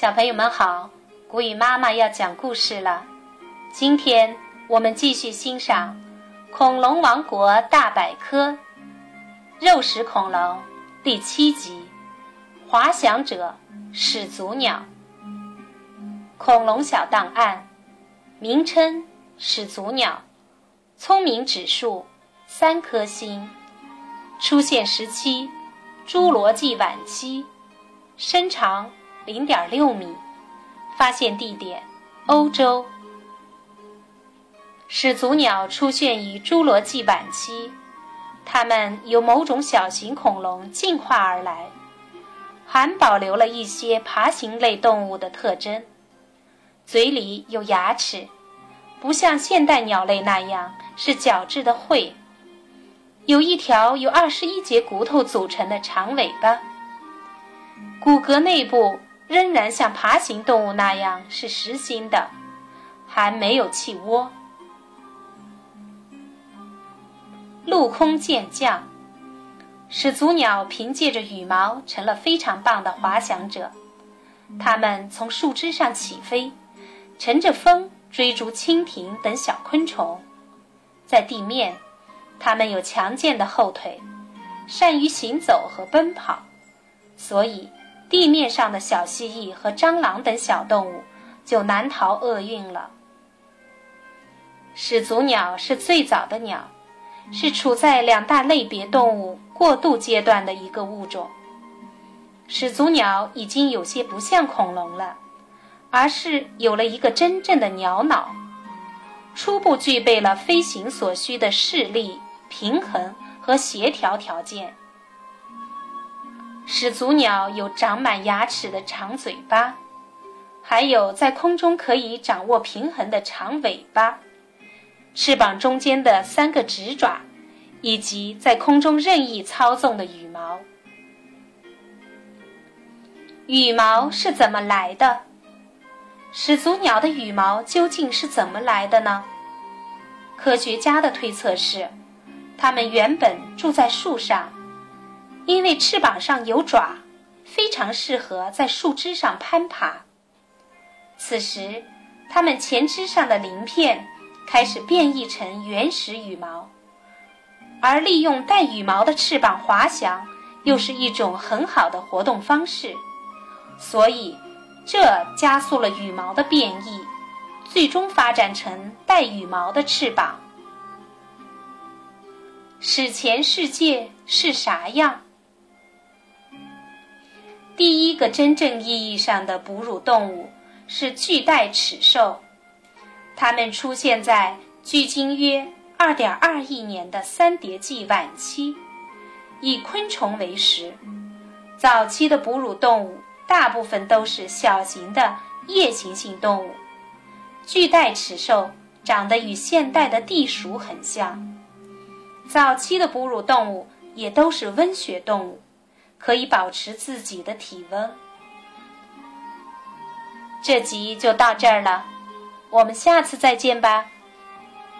小朋友们好，古语妈妈要讲故事了。今天我们继续欣赏《恐龙王国大百科》肉食恐龙第七集《滑翔者始祖鸟》。恐龙小档案：名称始祖鸟，聪明指数三颗星，出现时期侏罗纪晚期，身长。零点六米，发现地点欧洲。始祖鸟出现于侏罗纪晚期，它们由某种小型恐龙进化而来，还保留了一些爬行类动物的特征。嘴里有牙齿，不像现代鸟类那样是角质的喙，有一条由二十一节骨头组成的长尾巴，骨骼内部。仍然像爬行动物那样是实心的，还没有气窝。陆空健将，始祖鸟凭借着羽毛成了非常棒的滑翔者。它们从树枝上起飞，乘着风追逐蜻蜓等小昆虫。在地面，它们有强健的后腿，善于行走和奔跑，所以。地面上的小蜥蜴和蟑螂等小动物就难逃厄运了。始祖鸟是最早的鸟，是处在两大类别动物过渡阶段的一个物种。始祖鸟已经有些不像恐龙了，而是有了一个真正的鸟脑，初步具备了飞行所需的视力、平衡和协调条件。始祖鸟有长满牙齿的长嘴巴，还有在空中可以掌握平衡的长尾巴，翅膀中间的三个直爪，以及在空中任意操纵的羽毛。羽毛是怎么来的？始祖鸟的羽毛究竟是怎么来的呢？科学家的推测是，它们原本住在树上。因为翅膀上有爪，非常适合在树枝上攀爬。此时，它们前肢上的鳞片开始变异成原始羽毛，而利用带羽毛的翅膀滑翔，又是一种很好的活动方式，所以这加速了羽毛的变异，最终发展成带羽毛的翅膀。史前世界是啥样？第一个真正意义上的哺乳动物是巨带齿兽，它们出现在距今约2.2亿年的三叠纪晚期，以昆虫为食。早期的哺乳动物大部分都是小型的夜行性动物，巨带齿兽长得与现代的地鼠很像。早期的哺乳动物也都是温血动物。可以保持自己的体温。这集就到这儿了，我们下次再见吧。